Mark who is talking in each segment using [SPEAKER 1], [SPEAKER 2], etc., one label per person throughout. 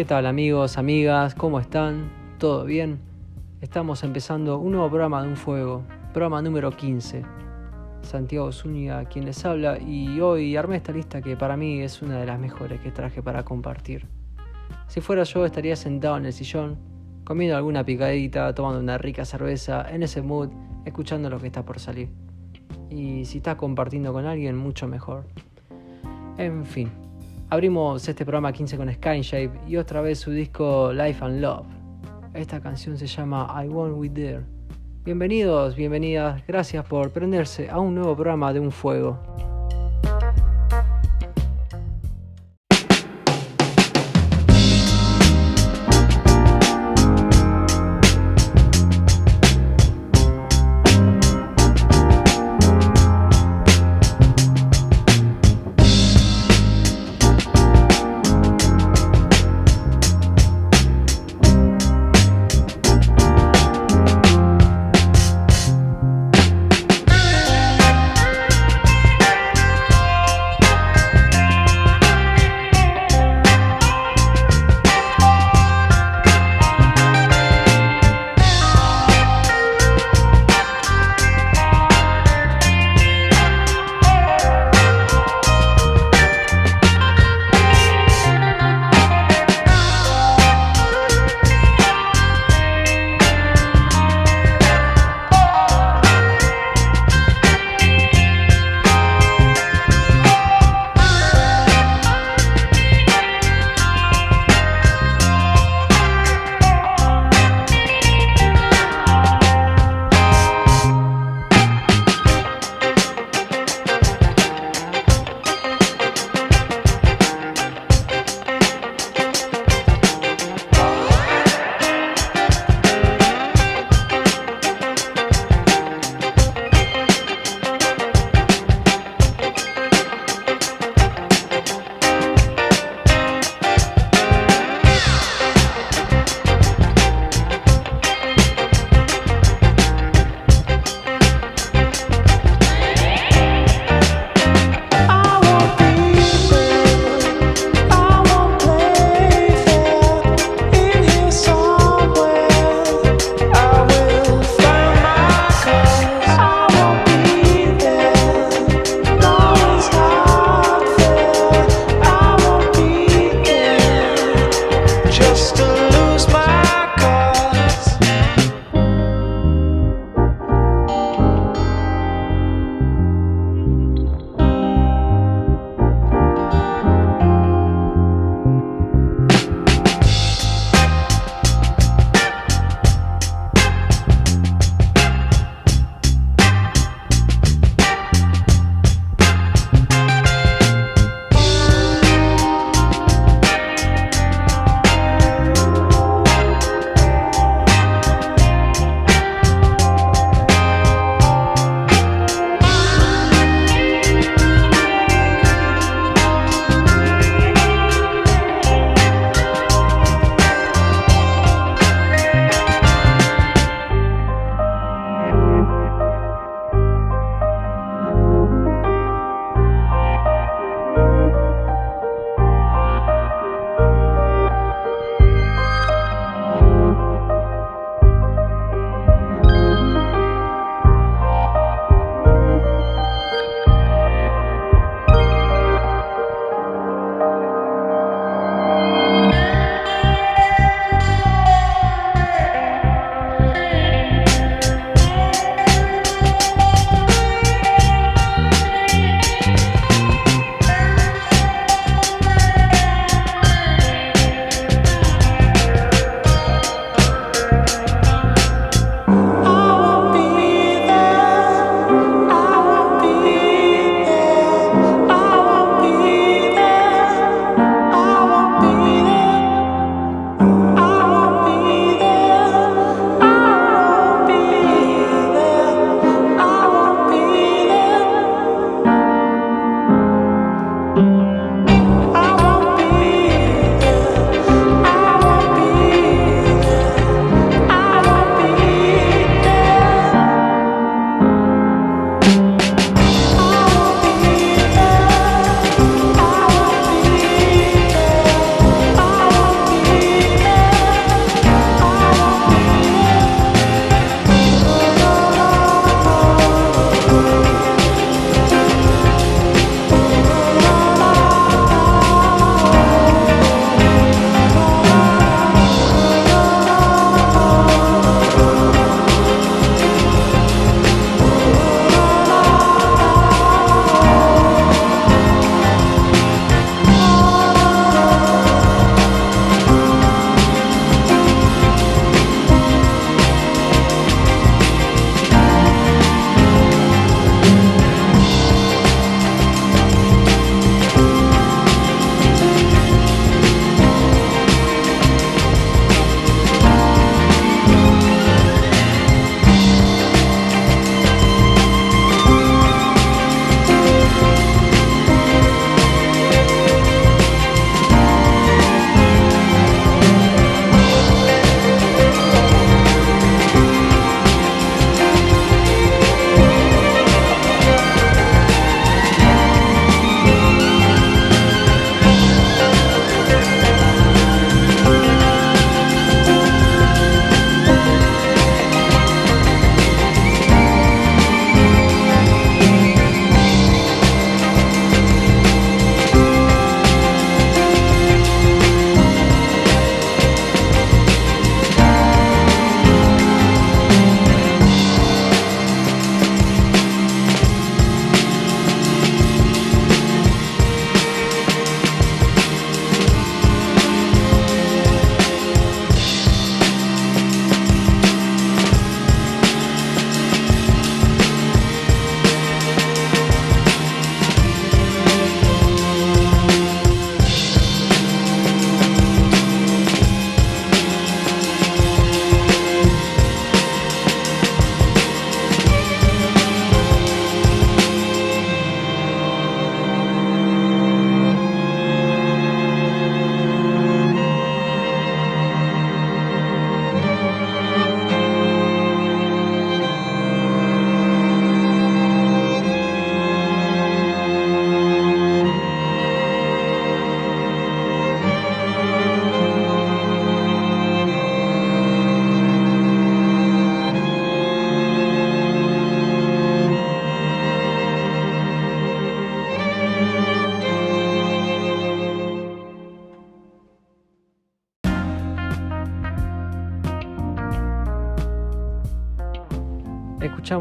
[SPEAKER 1] ¿Qué tal amigos, amigas? ¿Cómo están? ¿Todo bien? Estamos empezando un nuevo programa de Un Fuego, programa número 15. Santiago Zúñiga quien les habla y hoy armé esta lista que para mí es una de las mejores que traje para compartir. Si fuera yo estaría sentado en el sillón, comiendo alguna picadita, tomando una rica cerveza, en ese mood, escuchando lo que está por salir. Y si estás compartiendo con alguien, mucho mejor. En fin, abrimos este programa 15 con Skyshape y otra vez su disco Life and Love. Esta canción se llama I Won't Be There. Bienvenidos, bienvenidas, gracias por prenderse a un nuevo programa de Un Fuego.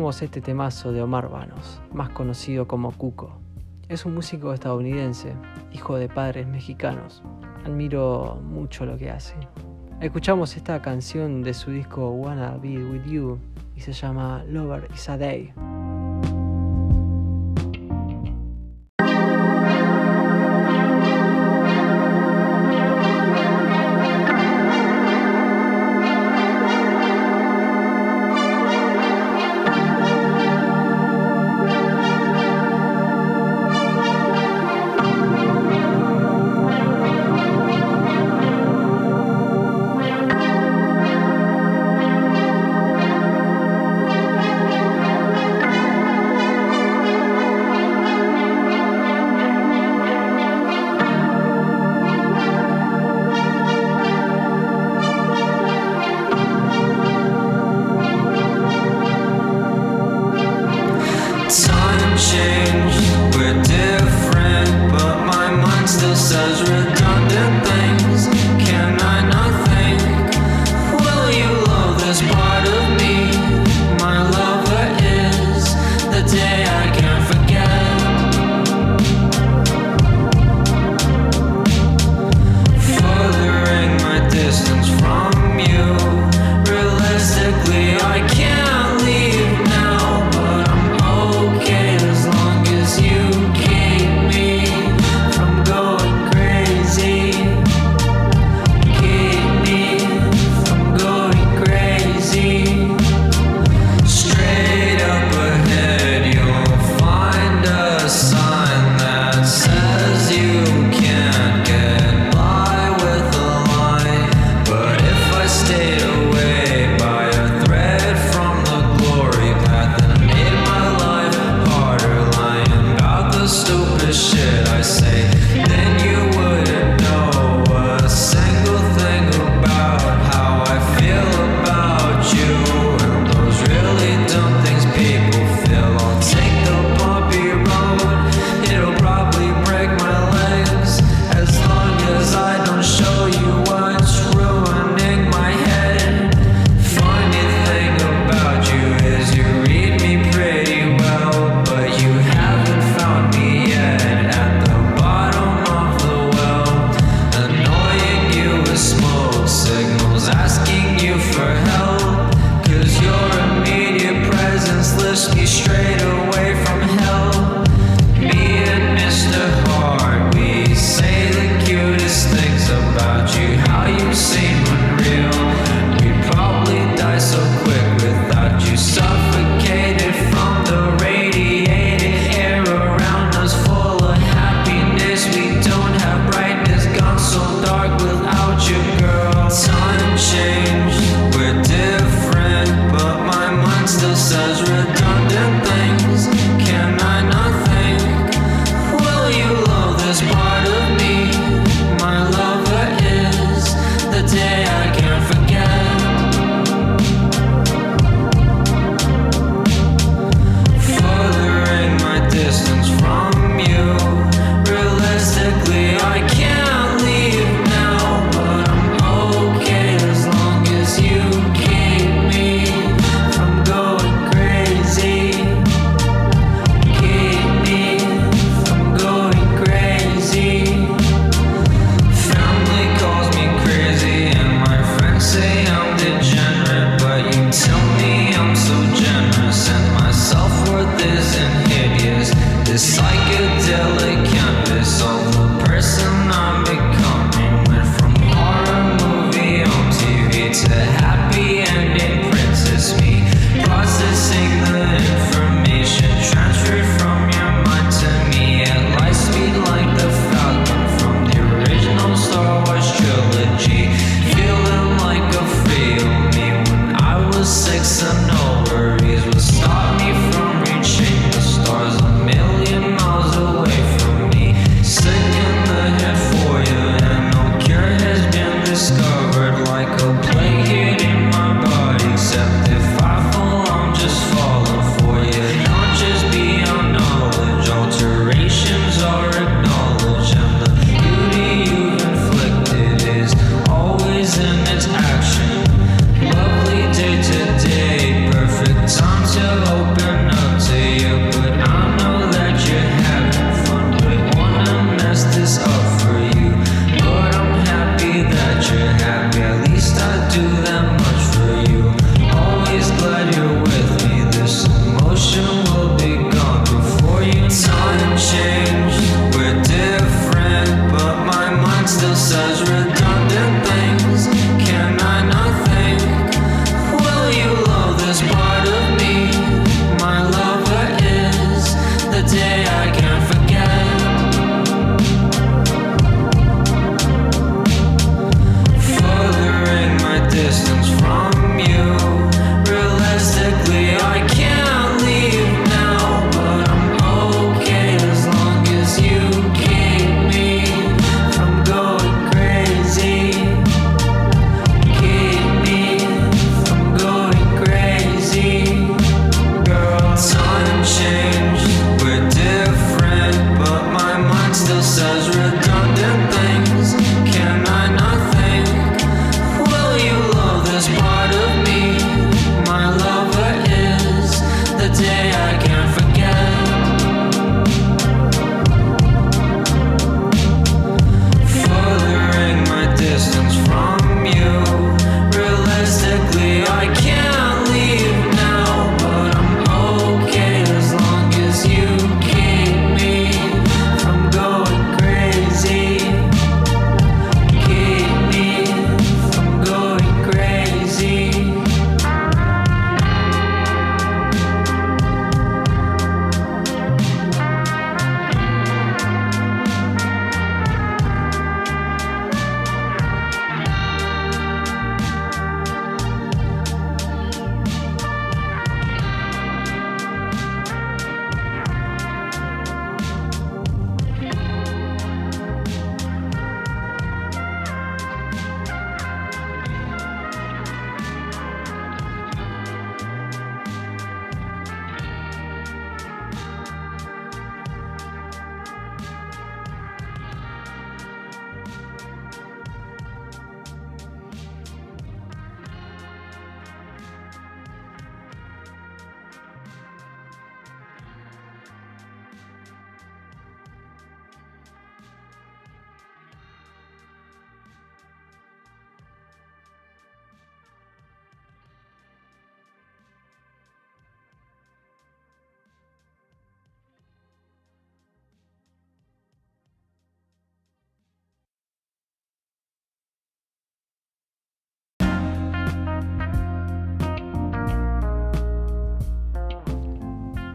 [SPEAKER 1] Escuchamos este temazo de Omar Vanos, más conocido como Cuco. Es un músico estadounidense, hijo de padres mexicanos. Admiro mucho lo que hace. Escuchamos esta canción de su disco Wanna Be With You y se llama Lover is a Day.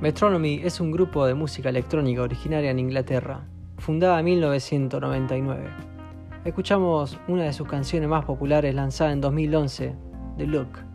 [SPEAKER 2] Metronomy es un grupo de música electrónica originaria en Inglaterra, fundada en 1999. Escuchamos una de sus canciones más populares lanzada en 2011, The Look.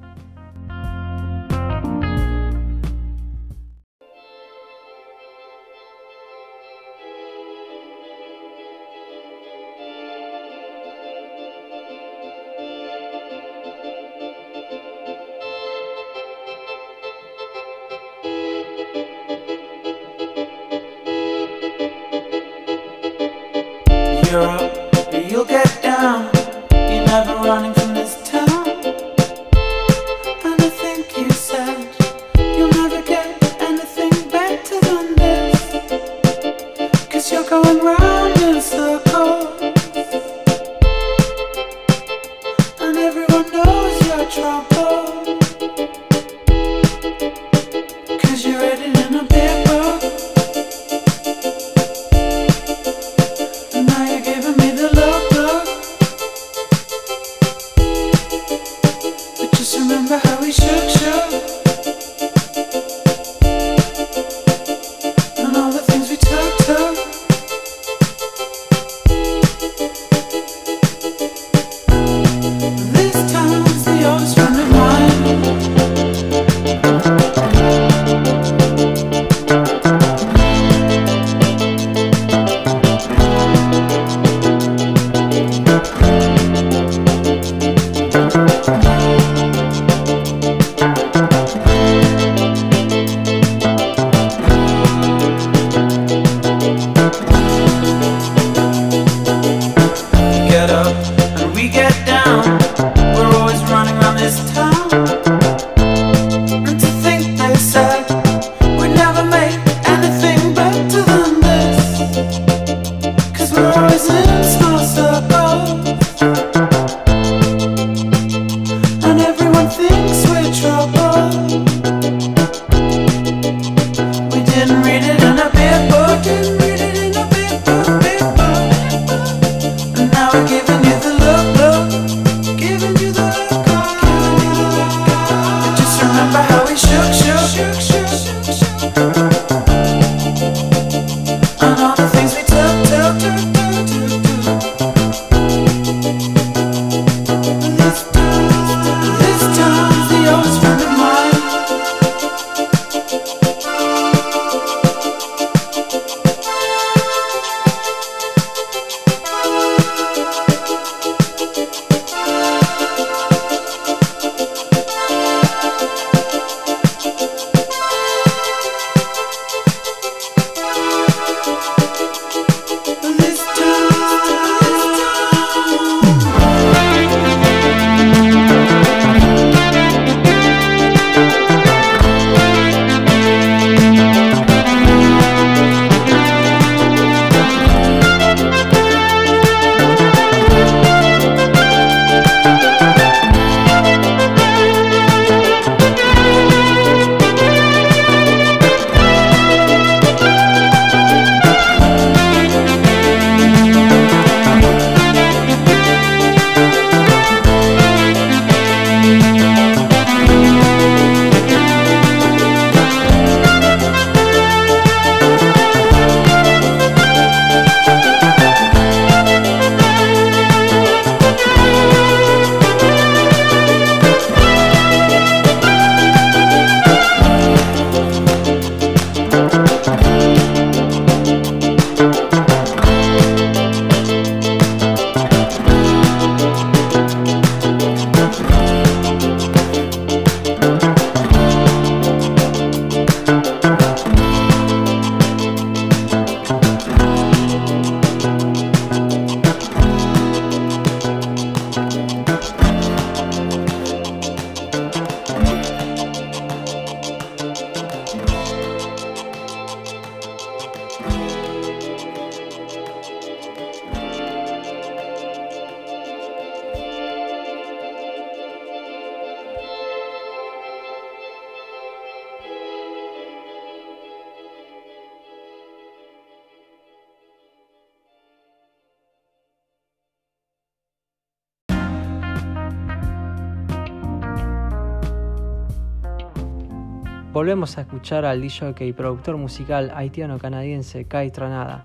[SPEAKER 1] Volvemos a escuchar al DJ y productor musical haitiano-canadiense Kai Tranada,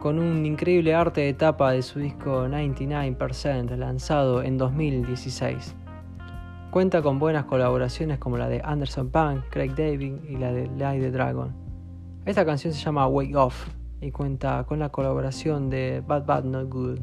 [SPEAKER 1] con un increíble arte de tapa de su disco 99% lanzado en 2016. Cuenta con buenas colaboraciones como la de Anderson Punk, Craig David y la de Light the Dragon. Esta canción se llama Wake Off y cuenta con la colaboración de Bad Bad Not Good.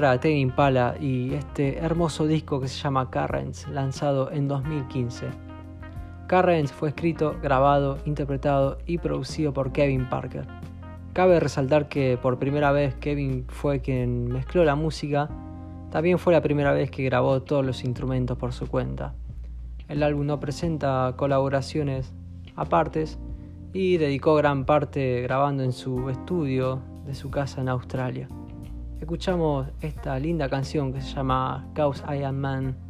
[SPEAKER 1] Damos lugar a Tame Impala y este hermoso disco que se llama Currents, lanzado en 2015. Currents fue escrito, grabado, interpretado y producido por Kevin Parker. Cabe resaltar que por primera vez Kevin fue quien mezcló la música, también fue la primera vez que grabó todos los instrumentos por su cuenta. El álbum no presenta colaboraciones apartes y dedicó gran parte grabando en su estudio de su casa en Australia escuchamos esta linda canción que se llama Cause I Am Man.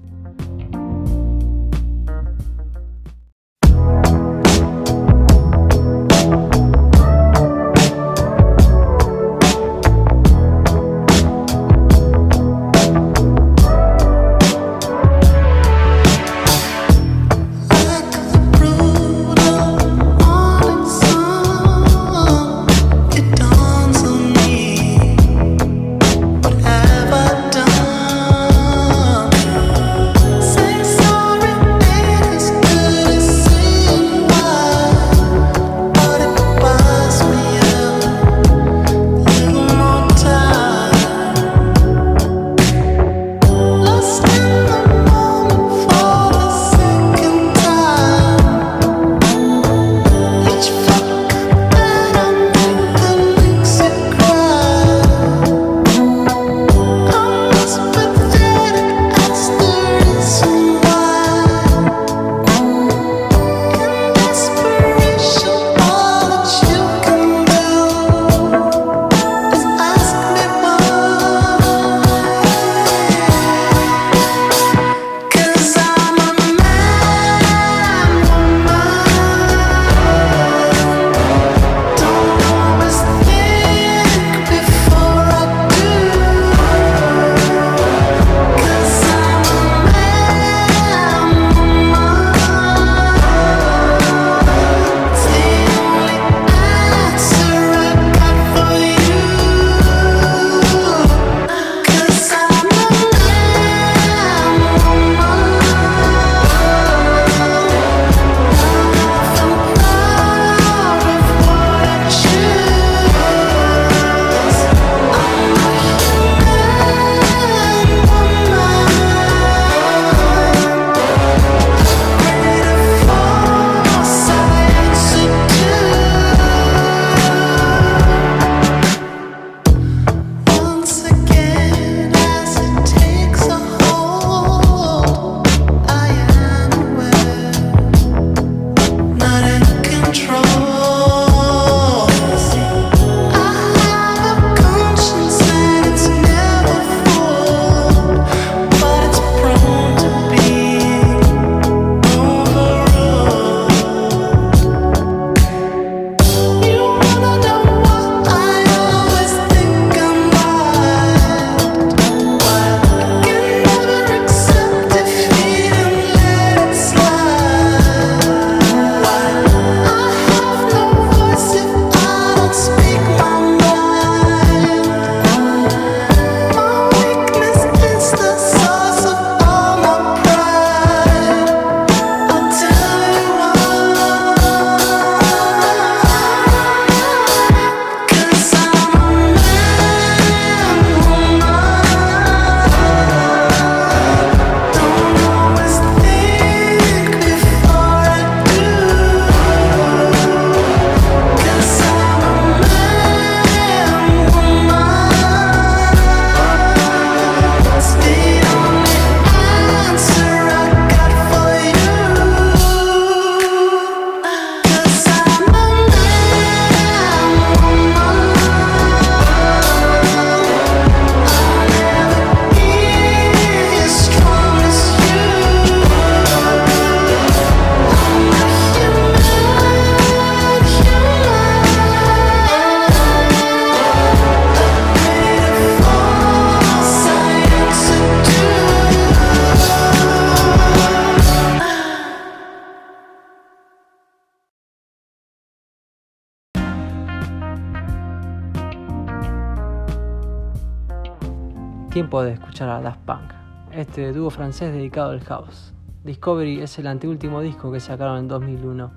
[SPEAKER 1] Tiempo de escuchar a Daft Punk, este dúo francés dedicado al house. Discovery es el anteúltimo disco que sacaron en 2001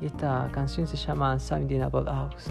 [SPEAKER 1] y esta canción se llama Something About House.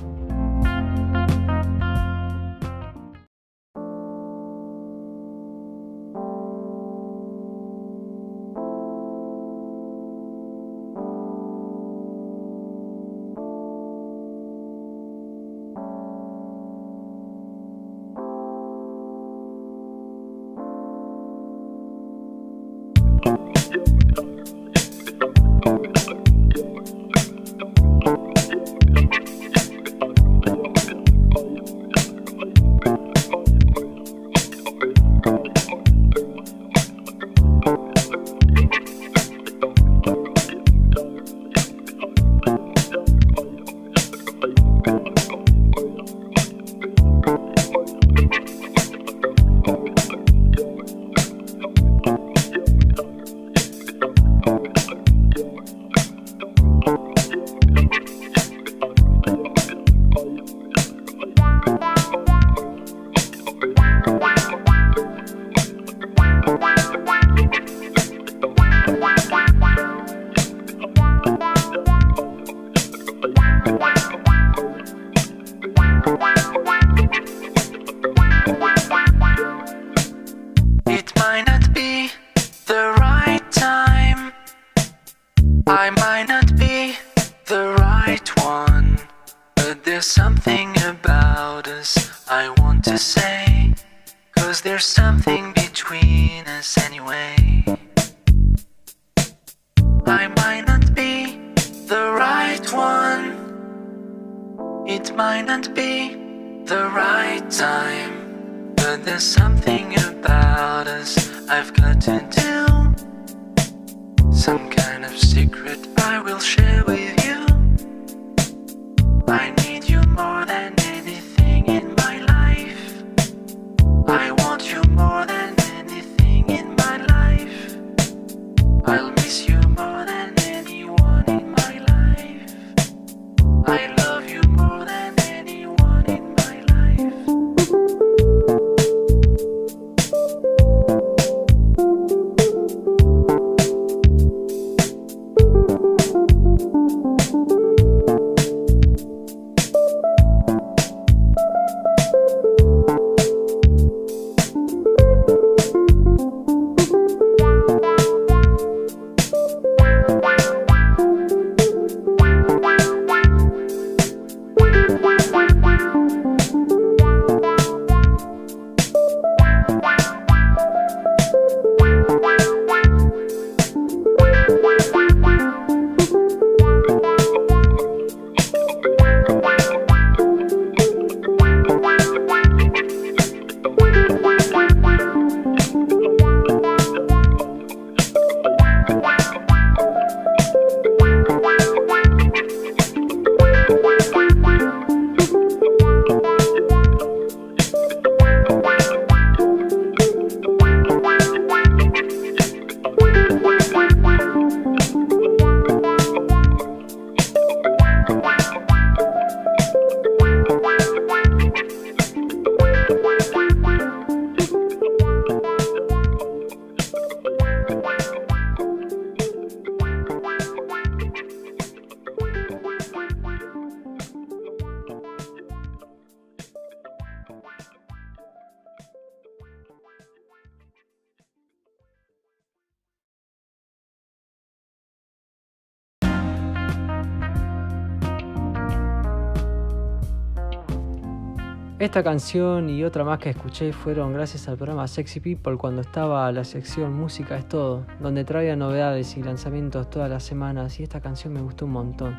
[SPEAKER 1] Esta canción y otra más que escuché fueron gracias al programa Sexy People cuando estaba la sección Música es todo, donde traía novedades y lanzamientos todas las semanas y esta canción me gustó un montón.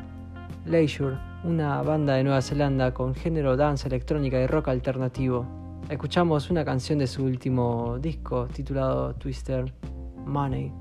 [SPEAKER 1] Leisure, una banda de Nueva Zelanda con género dance electrónica y rock alternativo. Escuchamos una canción de su último disco titulado Twister, Money.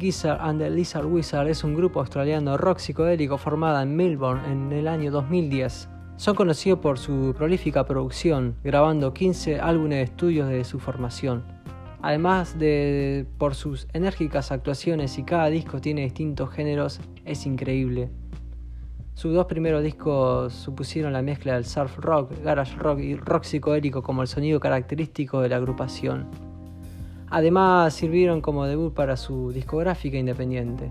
[SPEAKER 1] Gizzard and the Lizard Wizard es un grupo australiano rock psicodélico formado en Melbourne en el año 2010. Son conocidos por su prolífica producción, grabando 15 álbumes de estudios de su formación. Además de por sus enérgicas actuaciones y cada disco tiene distintos géneros, es increíble. Sus dos primeros discos supusieron la mezcla del surf rock, garage rock y rock psicodélico como el sonido característico de la agrupación. Además sirvieron como debut para su discográfica independiente.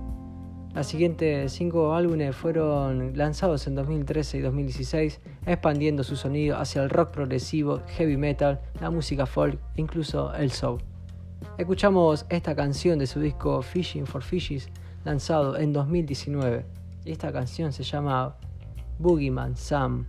[SPEAKER 1] Las siguientes cinco álbumes fueron lanzados en 2013 y 2016, expandiendo su sonido hacia el rock progresivo, heavy metal, la música folk e incluso el soul. Escuchamos esta canción de su disco Fishing for Fishes, lanzado en 2019. Esta canción se llama Boogeyman Sam.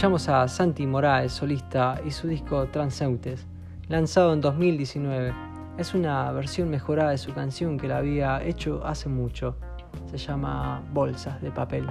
[SPEAKER 3] Escuchamos a Santi Moraes, solista, y su disco Transeutes, lanzado en 2019. Es una versión mejorada de su canción que la había hecho hace mucho. Se llama Bolsas de Papel.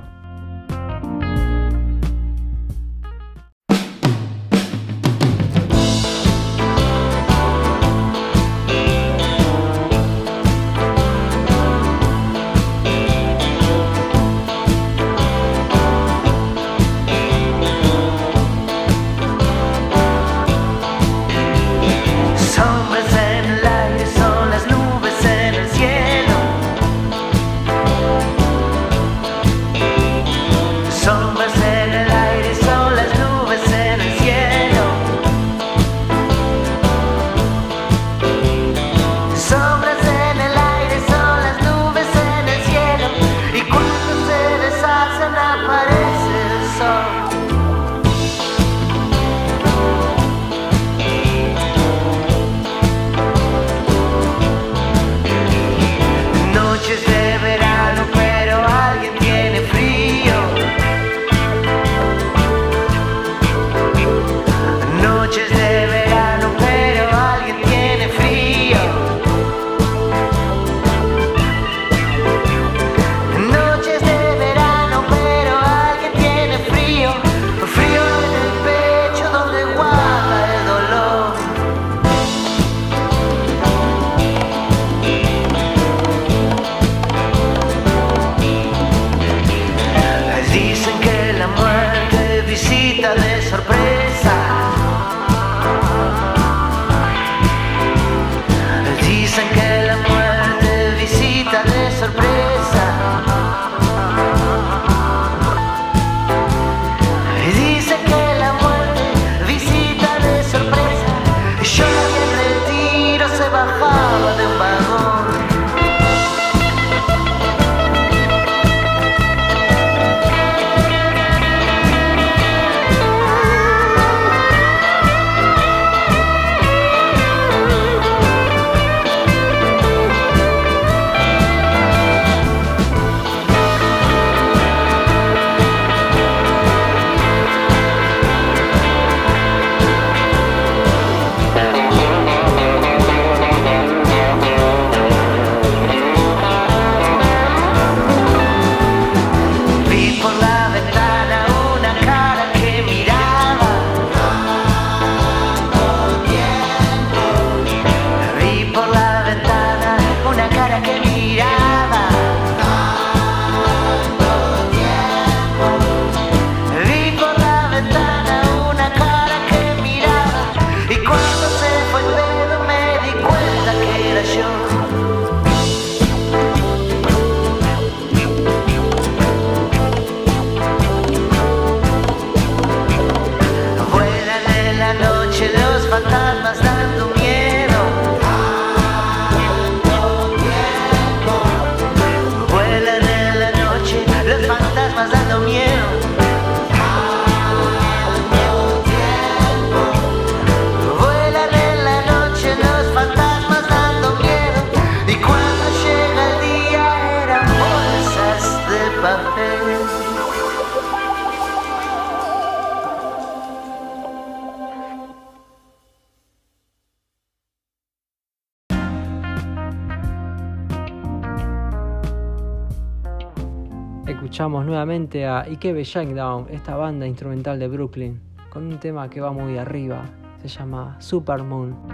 [SPEAKER 3] Nuevamente a Ikebe Shinedown, esta banda instrumental de Brooklyn, con un tema que va muy arriba, se llama Supermoon.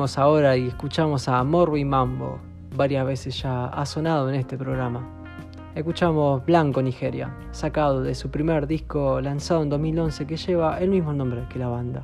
[SPEAKER 1] Ahora y escuchamos a Morbi Mambo. Varias veces ya ha sonado en este programa. Escuchamos Blanco Nigeria, sacado de su primer disco lanzado en 2011 que lleva el mismo nombre que la banda.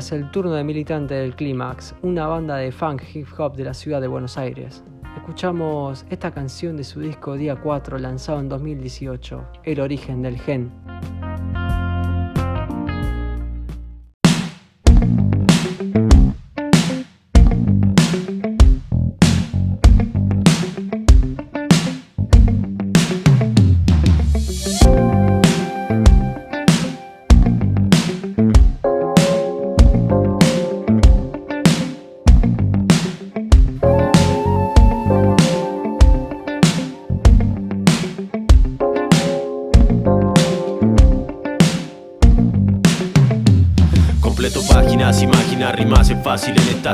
[SPEAKER 1] Es el turno de militante del Clímax, una banda de funk hip hop de la ciudad de Buenos Aires. Escuchamos esta canción de su disco Día 4 lanzado en 2018, El origen del gen.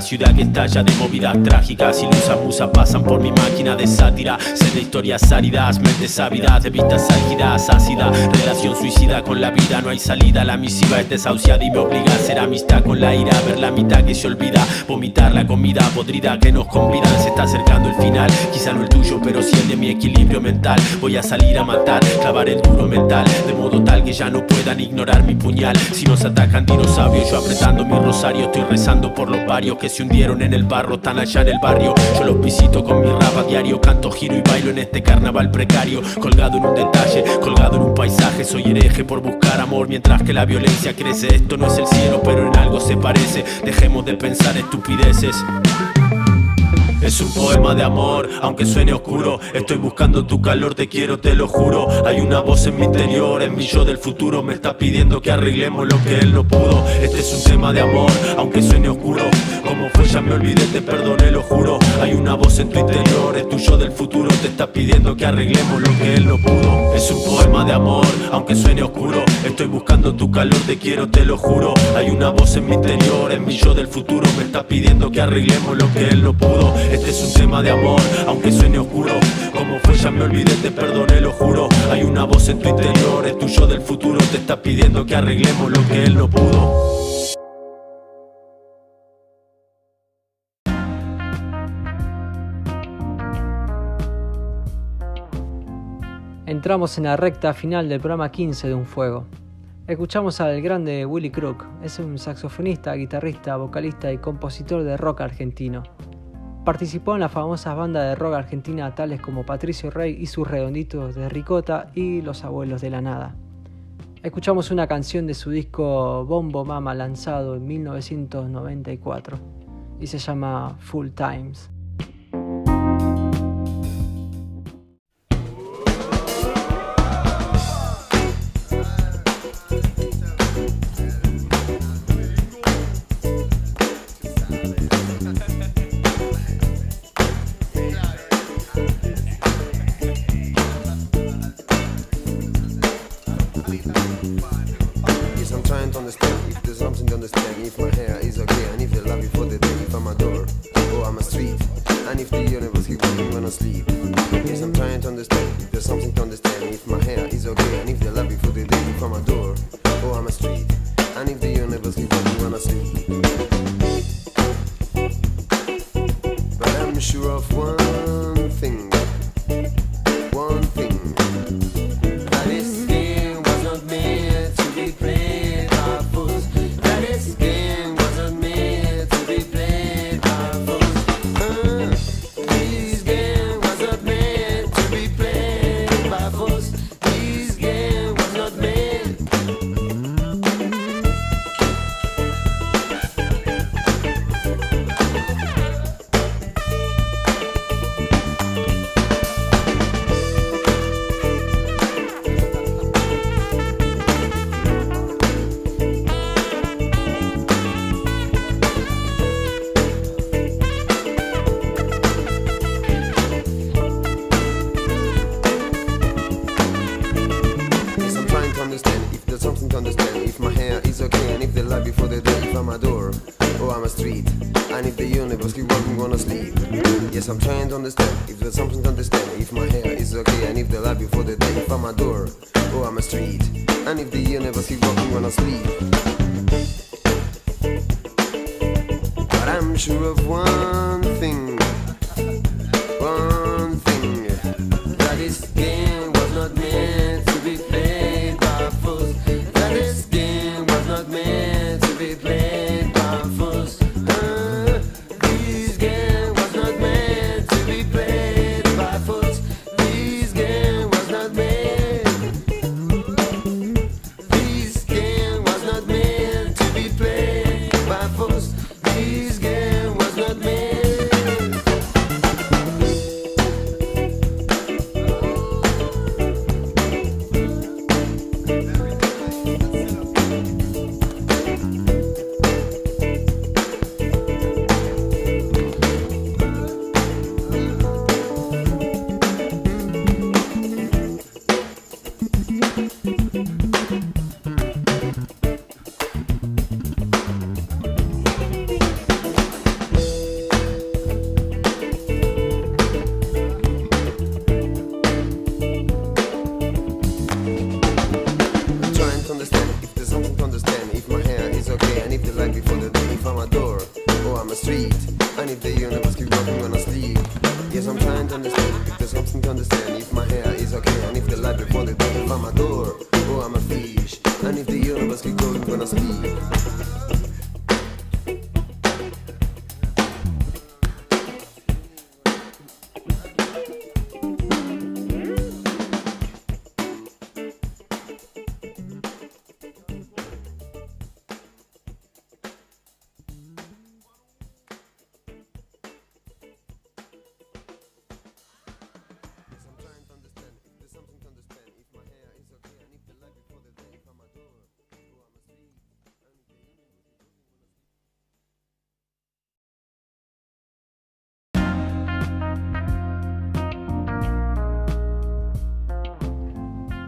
[SPEAKER 4] ciudad que estalla de movidas trágicas. Ilusas musas pasan por mi máquina de sátira. Sé de historias áridas, mentes ávidas, de vistas álgidas, ácida. Relación suicida con la vida, no hay salida. La misiva es desahuciada y me obliga a hacer amistad con la ira. Ver la mitad que se olvida, vomitar la comida podrida que nos convidan. Se está acercando el final, quizá no el tuyo, pero sí el de mi equilibrio mental. Voy a salir a matar, clavar el duro mental, de modo tal que ya no puedan ignorar mi puñal. Si nos atacan dinosaurios, yo apretando mi rosario, estoy rezando por los varios que se hundieron en el barro, tan allá en el barrio. Yo los visito con mi rapa diario, canto, giro y bailo en este carnaval precario. Colgado en un detalle, colgado en un paisaje, soy hereje por buscar amor mientras que la violencia crece. Esto no es el cielo, pero en algo se parece. Dejemos de pensar estupideces. Es un poema de amor, aunque suene oscuro. Estoy buscando tu calor, te quiero, te lo juro. Hay una voz en mi interior, en mi yo del futuro. Me está pidiendo que arreglemos lo que él no pudo. Este es un tema de amor, aunque suene oscuro. Como fue, ya me olvidé, te perdoné, lo juro. Hay una voz en tu interior, es tu yo del futuro. Te está pidiendo que arreglemos lo que él no pudo. Es un poema de amor, aunque suene oscuro. Estoy buscando tu calor, te quiero, te lo juro. Hay una voz en mi interior, en mi yo del futuro. Me está pidiendo que arreglemos lo que él no pudo. Este es un tema de amor, aunque suene oscuro. Como fue, ya me olvidé, te perdoné, lo juro. Hay una voz en tu interior, es tuyo del futuro. Te está pidiendo que arreglemos lo que él no pudo.
[SPEAKER 5] Entramos en la recta final del programa 15 de Un Fuego. Escuchamos al grande Willy Crook, es un saxofonista, guitarrista, vocalista y compositor de rock argentino. Participó en las famosas bandas de rock argentina tales como Patricio Rey y sus redonditos de Ricota y Los Abuelos de la Nada. Escuchamos una canción de su disco Bombo Mama lanzado en 1994 y se llama Full Times.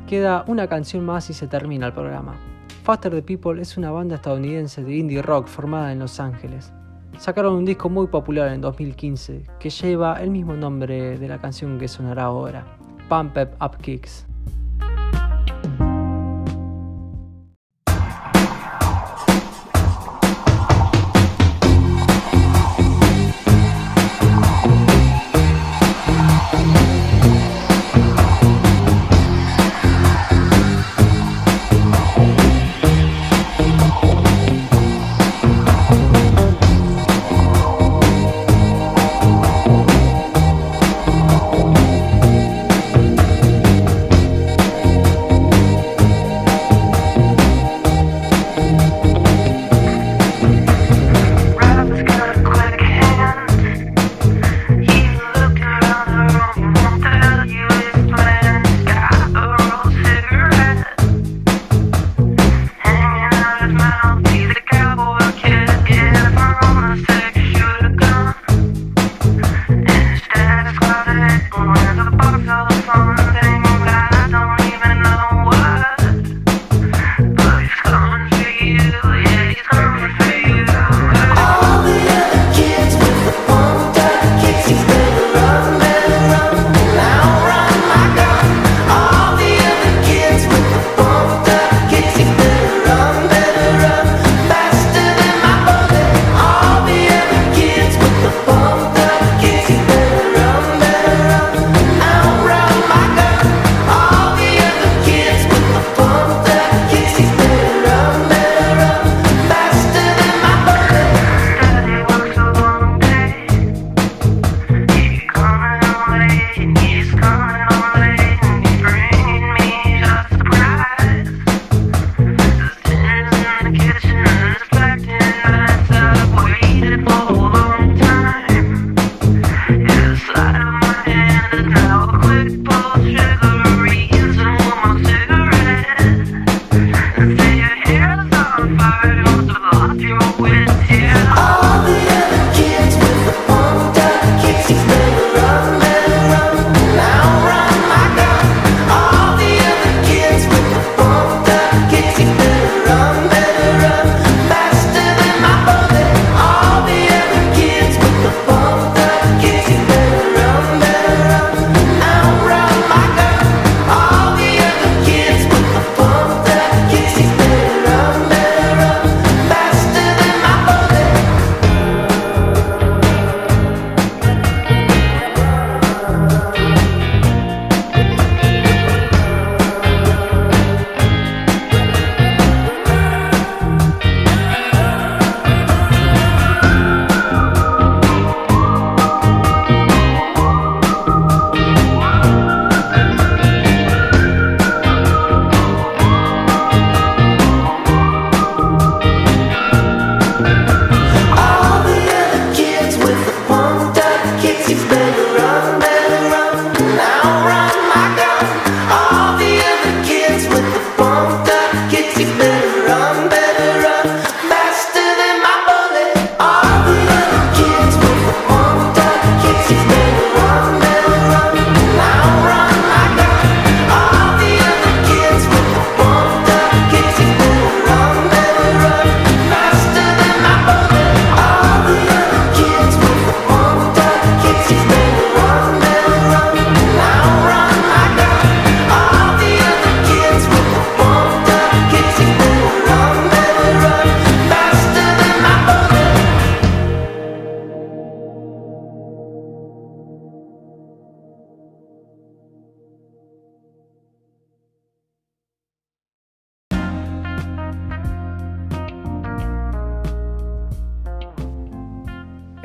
[SPEAKER 6] Queda una canción más y se termina el programa. Faster the People es una banda estadounidense de indie rock formada en Los Ángeles. Sacaron un disco muy popular en 2015 que lleva el mismo nombre de la canción que sonará ahora, Pump Up Kicks.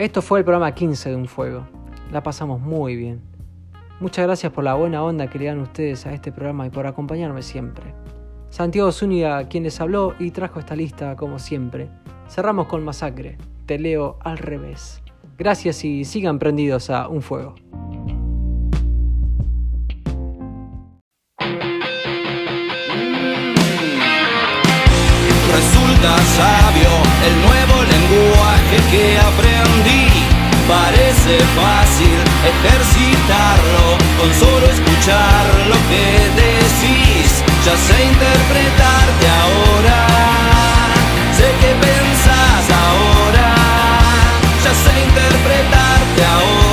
[SPEAKER 6] Esto fue el programa 15 de Un Fuego. La pasamos muy bien. Muchas gracias por la buena onda que le dan ustedes a este programa y por acompañarme siempre. Santiago Zúñiga quien les habló y trajo esta lista como siempre. Cerramos con Masacre. Te leo al revés. Gracias y sigan prendidos a Un Fuego.
[SPEAKER 7] Resulta sabio el nuevo lenguaje que aprendí. Parece fácil ejercitarlo con solo escuchar lo que decís. Ya sé interpretarte ahora, sé que pensás ahora, ya sé interpretarte ahora